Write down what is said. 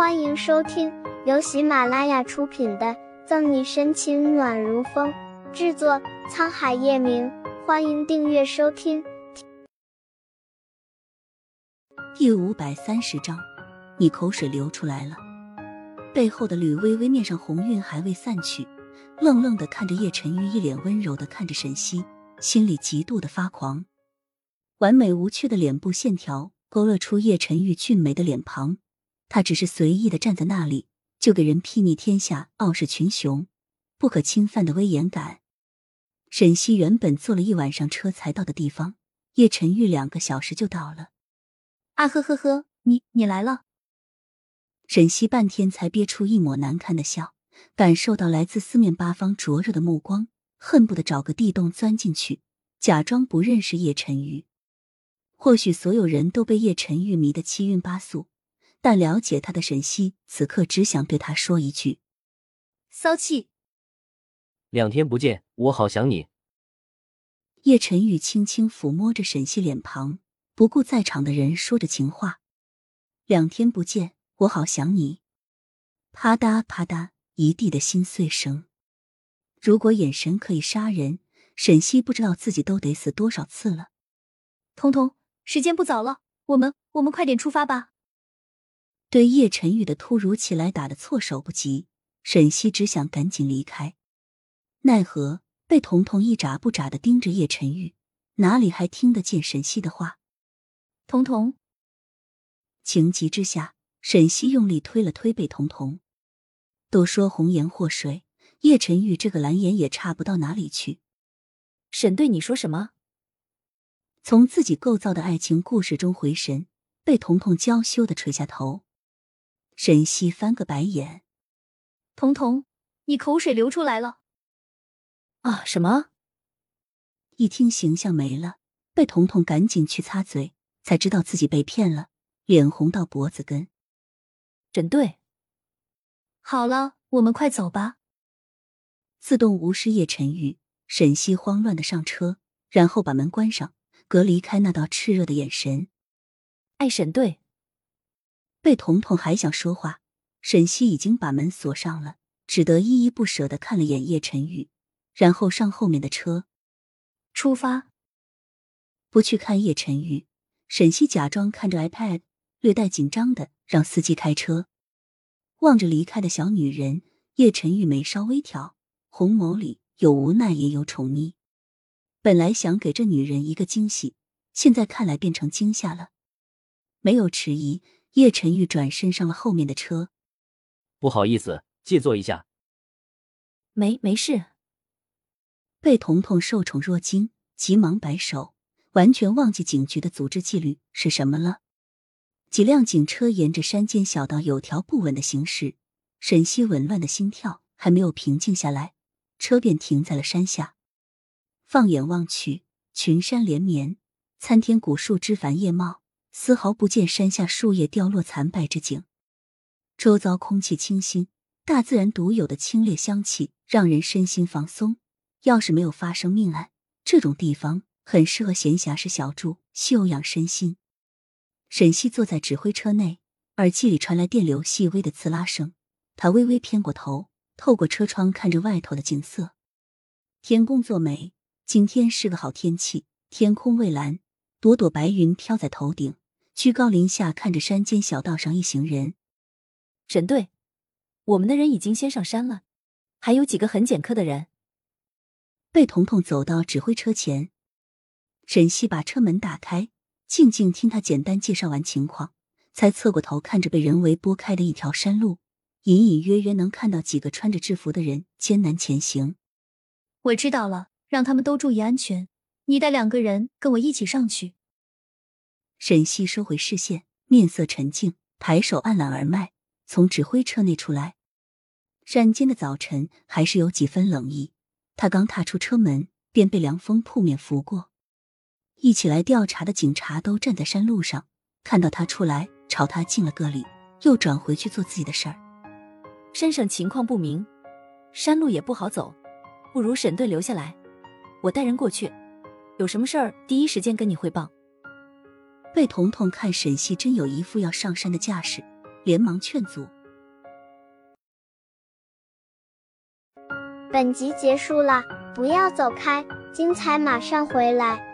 欢迎收听由喜马拉雅出品的《赠你深情暖如风》，制作沧海夜明。欢迎订阅收听。第五百三十章，你口水流出来了。背后的吕微微面上红晕还未散去，愣愣的看着叶晨玉，一脸温柔的看着沈西，心里极度的发狂。完美无缺的脸部线条勾勒出叶晨玉俊美的脸庞。他只是随意的站在那里，就给人睥睨天下、傲视群雄、不可侵犯的威严感。沈西原本坐了一晚上车才到的地方，叶晨玉两个小时就到了。啊呵呵呵，你你来了。沈西半天才憋出一抹难看的笑，感受到来自四面八方灼热的目光，恨不得找个地洞钻进去，假装不认识叶晨玉。或许所有人都被叶晨玉迷得七晕八素。但了解他的沈西，此刻只想对他说一句：“骚气。”两天不见，我好想你。叶晨玉轻轻抚摸着沈西脸庞，不顾在场的人说着情话：“两天不见，我好想你。”啪嗒啪嗒，一地的心碎声。如果眼神可以杀人，沈西不知道自己都得死多少次了。彤彤，时间不早了，我们我们快点出发吧。对叶晨玉的突如其来打的措手不及，沈西只想赶紧离开，奈何被彤彤一眨不眨的盯着叶晨玉，哪里还听得见沈西的话？彤彤，情急之下，沈西用力推了推被彤彤。都说红颜祸水，叶晨玉这个蓝颜也差不到哪里去。沈队，你说什么？从自己构造的爱情故事中回神，被彤彤娇羞的垂下头。沈西翻个白眼，彤彤，你口水流出来了。啊？什么？一听形象没了，被彤彤赶紧去擦嘴，才知道自己被骗了，脸红到脖子根。沈队，好了，我们快走吧。自动无视叶晨玉，沈西慌乱的上车，然后把门关上，隔离开那道炽热的眼神。爱沈队。被彤彤还想说话，沈西已经把门锁上了，只得依依不舍的看了眼叶晨玉，然后上后面的车出发。不去看叶晨玉，沈西假装看着 iPad，略带紧张的让司机开车。望着离开的小女人，叶晨玉眉梢微挑，红眸里有无奈也有宠溺。本来想给这女人一个惊喜，现在看来变成惊吓了。没有迟疑。叶晨玉转身上了后面的车，不好意思，借坐一下。没没事。被彤彤受宠若惊，急忙摆手，完全忘记警局的组织纪律是什么了。几辆警车沿着山间小道有条不紊的行驶，沈西紊乱的心跳还没有平静下来，车便停在了山下。放眼望去，群山连绵，参天古树枝繁叶茂。丝毫不见山下树叶掉落残败之景，周遭空气清新，大自然独有的清冽香气让人身心放松。要是没有发生命案，这种地方很适合闲暇时小住，休养身心。沈西坐在指挥车内，耳机里传来电流细微的刺拉声，他微微偏过头，透过车窗看着外头的景色。天公作美，今天是个好天气，天空蔚蓝，朵朵白云飘在头顶。居高临下看着山间小道上一行人，沈队，我们的人已经先上山了，还有几个很简客的人。贝彤彤走到指挥车前，沈西把车门打开，静静听他简单介绍完情况，才侧过头看着被人为拨开的一条山路，隐隐约约能看到几个穿着制服的人艰难前行。我知道了，让他们都注意安全，你带两个人跟我一起上去。沈西收回视线，面色沉静，抬手按揽耳麦，从指挥车内出来。山间的早晨还是有几分冷意，他刚踏出车门，便被凉风扑面拂过。一起来调查的警察都站在山路上，看到他出来，朝他敬了个礼，又转回去做自己的事儿。山上情况不明，山路也不好走，不如沈队留下来，我带人过去，有什么事儿第一时间跟你汇报。被彤彤看沈西真有一副要上山的架势，连忙劝阻。本集结束了，不要走开，精彩马上回来。